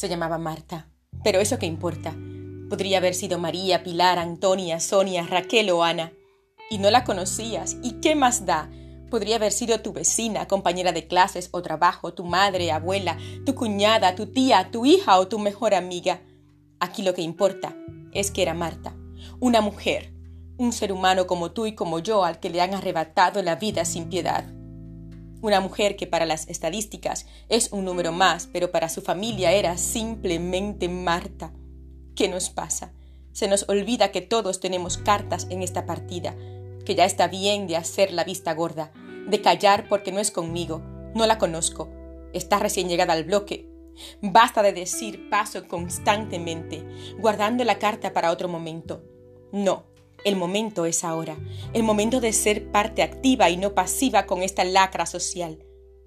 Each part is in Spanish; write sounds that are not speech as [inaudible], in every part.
Se llamaba Marta. Pero eso qué importa. Podría haber sido María, Pilar, Antonia, Sonia, Raquel o Ana. Y no la conocías. ¿Y qué más da? Podría haber sido tu vecina, compañera de clases o trabajo, tu madre, abuela, tu cuñada, tu tía, tu hija o tu mejor amiga. Aquí lo que importa es que era Marta, una mujer, un ser humano como tú y como yo al que le han arrebatado la vida sin piedad. Una mujer que para las estadísticas es un número más, pero para su familia era simplemente Marta. ¿Qué nos pasa? Se nos olvida que todos tenemos cartas en esta partida, que ya está bien de hacer la vista gorda, de callar porque no es conmigo, no la conozco, está recién llegada al bloque. Basta de decir paso constantemente, guardando la carta para otro momento. No, el momento es ahora, el momento de ser parte activa y no pasiva con esta lacra social.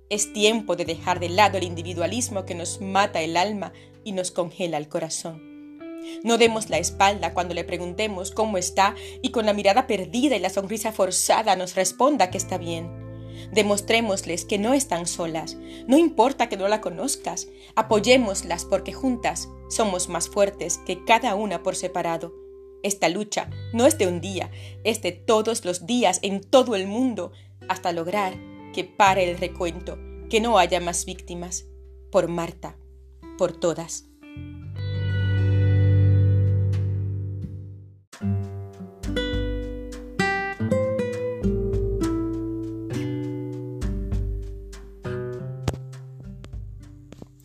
Es tiempo de dejar de lado el individualismo que nos mata el alma y nos congela el corazón. No demos la espalda cuando le preguntemos cómo está y con la mirada perdida y la sonrisa forzada nos responda que está bien. Demostrémosles que no están solas. No importa que no la conozcas. Apoyémoslas porque juntas somos más fuertes que cada una por separado. Esta lucha no es de un día, es de todos los días en todo el mundo hasta lograr que pare el recuento, que no haya más víctimas. Por Marta, por todas.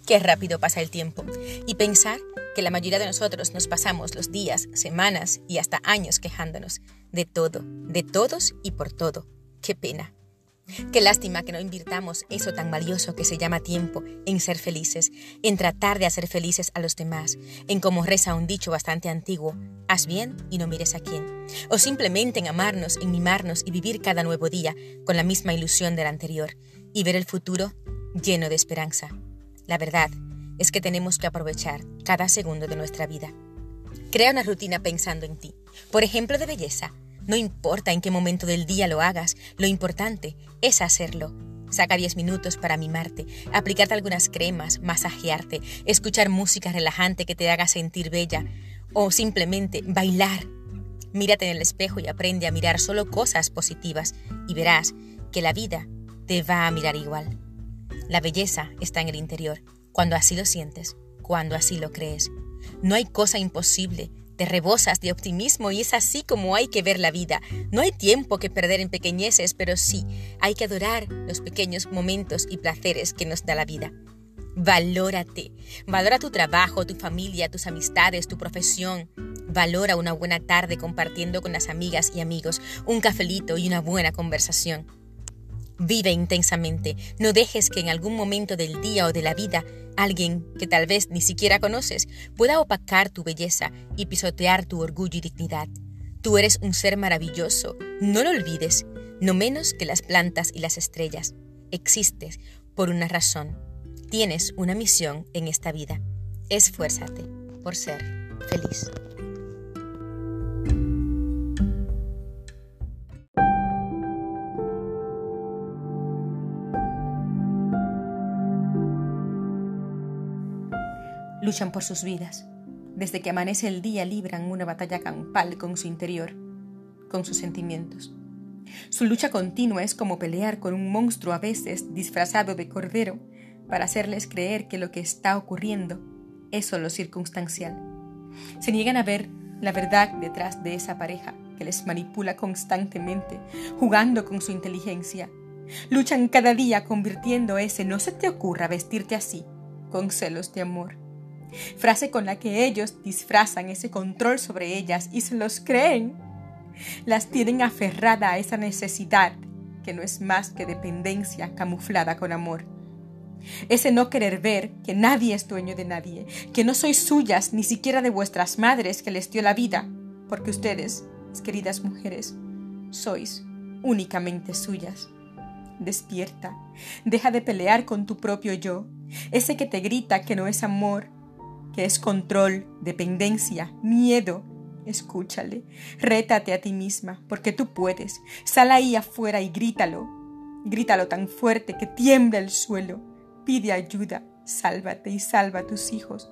Qué rápido pasa el tiempo. Y pensar que la mayoría de nosotros nos pasamos los días, semanas y hasta años quejándonos de todo, de todos y por todo. Qué pena. Qué lástima que no invirtamos eso tan valioso que se llama tiempo en ser felices, en tratar de hacer felices a los demás, en como reza un dicho bastante antiguo, haz bien y no mires a quién, o simplemente en amarnos, en mimarnos y vivir cada nuevo día con la misma ilusión del anterior y ver el futuro lleno de esperanza. La verdad es que tenemos que aprovechar cada segundo de nuestra vida. Crea una rutina pensando en ti. Por ejemplo, de belleza. No importa en qué momento del día lo hagas, lo importante es hacerlo. Saca 10 minutos para mimarte, aplicarte algunas cremas, masajearte, escuchar música relajante que te haga sentir bella o simplemente bailar. Mírate en el espejo y aprende a mirar solo cosas positivas y verás que la vida te va a mirar igual. La belleza está en el interior, cuando así lo sientes, cuando así lo crees. No hay cosa imposible, te rebosas de optimismo y es así como hay que ver la vida. No hay tiempo que perder en pequeñeces, pero sí hay que adorar los pequeños momentos y placeres que nos da la vida. Valórate, valora tu trabajo, tu familia, tus amistades, tu profesión. Valora una buena tarde compartiendo con las amigas y amigos, un cafelito y una buena conversación. Vive intensamente. No dejes que en algún momento del día o de la vida alguien que tal vez ni siquiera conoces pueda opacar tu belleza y pisotear tu orgullo y dignidad. Tú eres un ser maravilloso. No lo olvides, no menos que las plantas y las estrellas. Existes por una razón. Tienes una misión en esta vida. Esfuérzate por ser feliz. Luchan por sus vidas. Desde que amanece el día libran una batalla campal con su interior, con sus sentimientos. Su lucha continua es como pelear con un monstruo a veces disfrazado de cordero para hacerles creer que lo que está ocurriendo es solo circunstancial. Se niegan a ver la verdad detrás de esa pareja que les manipula constantemente, jugando con su inteligencia. Luchan cada día convirtiendo ese no se te ocurra vestirte así con celos de amor frase con la que ellos disfrazan ese control sobre ellas y se los creen. Las tienen aferrada a esa necesidad que no es más que dependencia camuflada con amor. Ese no querer ver que nadie es dueño de nadie, que no sois suyas ni siquiera de vuestras madres que les dio la vida, porque ustedes, queridas mujeres, sois únicamente suyas. Despierta, deja de pelear con tu propio yo, ese que te grita que no es amor, es control, dependencia, miedo, escúchale, rétate a ti misma, porque tú puedes. Sal ahí afuera y grítalo. Grítalo tan fuerte que tiembla el suelo. Pide ayuda, sálvate y salva a tus hijos.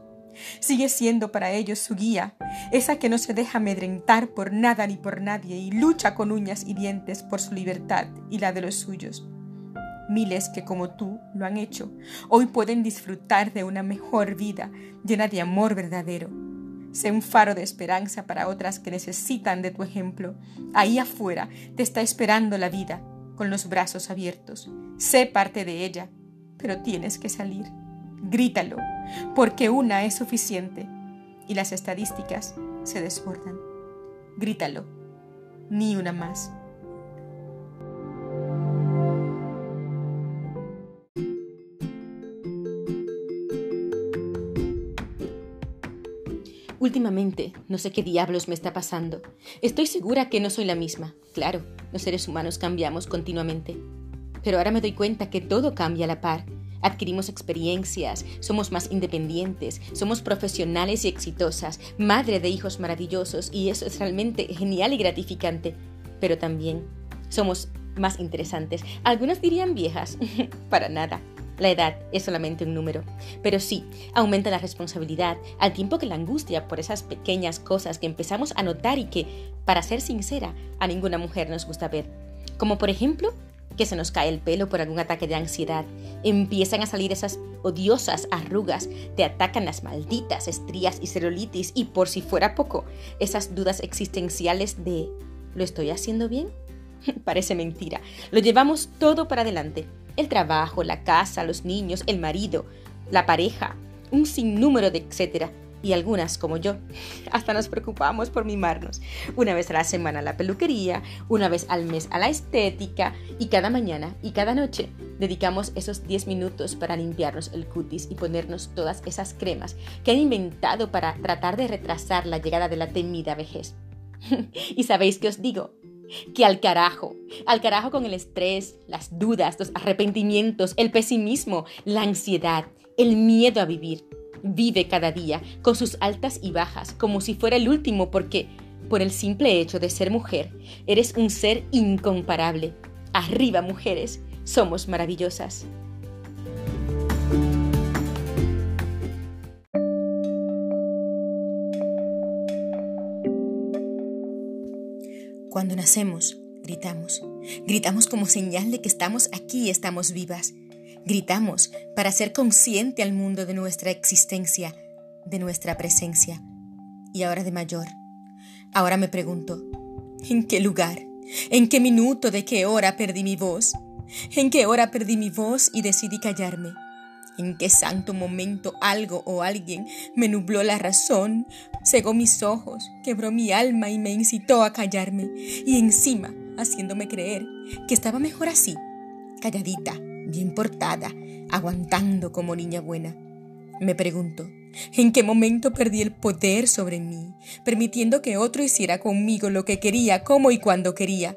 Sigue siendo para ellos su guía, esa que no se deja amedrentar por nada ni por nadie y lucha con uñas y dientes por su libertad y la de los suyos. Miles que como tú lo han hecho, hoy pueden disfrutar de una mejor vida llena de amor verdadero. Sé un faro de esperanza para otras que necesitan de tu ejemplo. Ahí afuera te está esperando la vida, con los brazos abiertos. Sé parte de ella, pero tienes que salir. Grítalo, porque una es suficiente y las estadísticas se desbordan. Grítalo, ni una más. Últimamente, no sé qué diablos me está pasando. Estoy segura que no soy la misma. Claro, los seres humanos cambiamos continuamente. Pero ahora me doy cuenta que todo cambia a la par. Adquirimos experiencias, somos más independientes, somos profesionales y exitosas, madre de hijos maravillosos y eso es realmente genial y gratificante. Pero también somos más interesantes. Algunas dirían viejas. [laughs] Para nada. La edad es solamente un número, pero sí, aumenta la responsabilidad al tiempo que la angustia por esas pequeñas cosas que empezamos a notar y que, para ser sincera, a ninguna mujer nos gusta ver. Como por ejemplo, que se nos cae el pelo por algún ataque de ansiedad, empiezan a salir esas odiosas arrugas, te atacan las malditas estrías y celulitis y por si fuera poco, esas dudas existenciales de ¿lo estoy haciendo bien? [laughs] Parece mentira, lo llevamos todo para adelante el trabajo, la casa, los niños, el marido, la pareja, un sinnúmero de etcétera. Y algunas, como yo, [laughs] hasta nos preocupamos por mimarnos. Una vez a la semana a la peluquería, una vez al mes a la estética y cada mañana y cada noche dedicamos esos 10 minutos para limpiarnos el cutis y ponernos todas esas cremas que han inventado para tratar de retrasar la llegada de la temida vejez. [laughs] y sabéis que os digo, que al carajo, al carajo con el estrés, las dudas, los arrepentimientos, el pesimismo, la ansiedad, el miedo a vivir. Vive cada día con sus altas y bajas como si fuera el último porque, por el simple hecho de ser mujer, eres un ser incomparable. Arriba, mujeres, somos maravillosas. Nacemos, gritamos. Gritamos como señal de que estamos aquí, estamos vivas. Gritamos para ser consciente al mundo de nuestra existencia, de nuestra presencia. Y ahora de mayor, ahora me pregunto, ¿en qué lugar? ¿En qué minuto de qué hora perdí mi voz? ¿En qué hora perdí mi voz y decidí callarme? ¿En qué santo momento algo o alguien me nubló la razón, cegó mis ojos, quebró mi alma y me incitó a callarme? Y encima, haciéndome creer que estaba mejor así, calladita, bien portada, aguantando como niña buena. Me pregunto, ¿en qué momento perdí el poder sobre mí, permitiendo que otro hiciera conmigo lo que quería, como y cuando quería?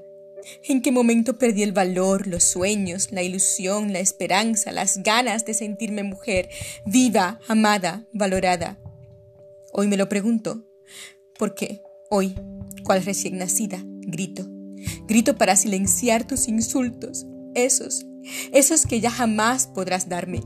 ¿En qué momento perdí el valor, los sueños, la ilusión, la esperanza, las ganas de sentirme mujer, viva, amada, valorada? Hoy me lo pregunto, porque hoy, cual recién nacida, grito. Grito para silenciar tus insultos, esos, esos que ya jamás podrás darme.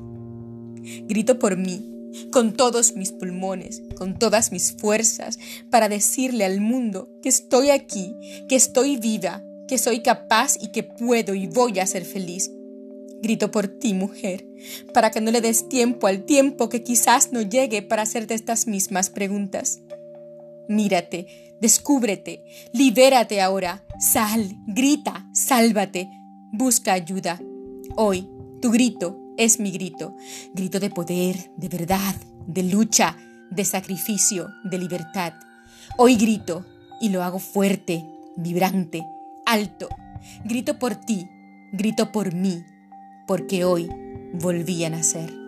Grito por mí, con todos mis pulmones, con todas mis fuerzas, para decirle al mundo que estoy aquí, que estoy viva, que soy capaz y que puedo y voy a ser feliz. Grito por ti, mujer, para que no le des tiempo al tiempo que quizás no llegue para hacerte estas mismas preguntas. Mírate, descúbrete, libérate ahora, sal, grita, sálvate, busca ayuda. Hoy, tu grito es mi grito, grito de poder, de verdad, de lucha, de sacrificio, de libertad. Hoy grito y lo hago fuerte, vibrante, alto. Grito por ti, grito por mí, porque hoy volví a nacer.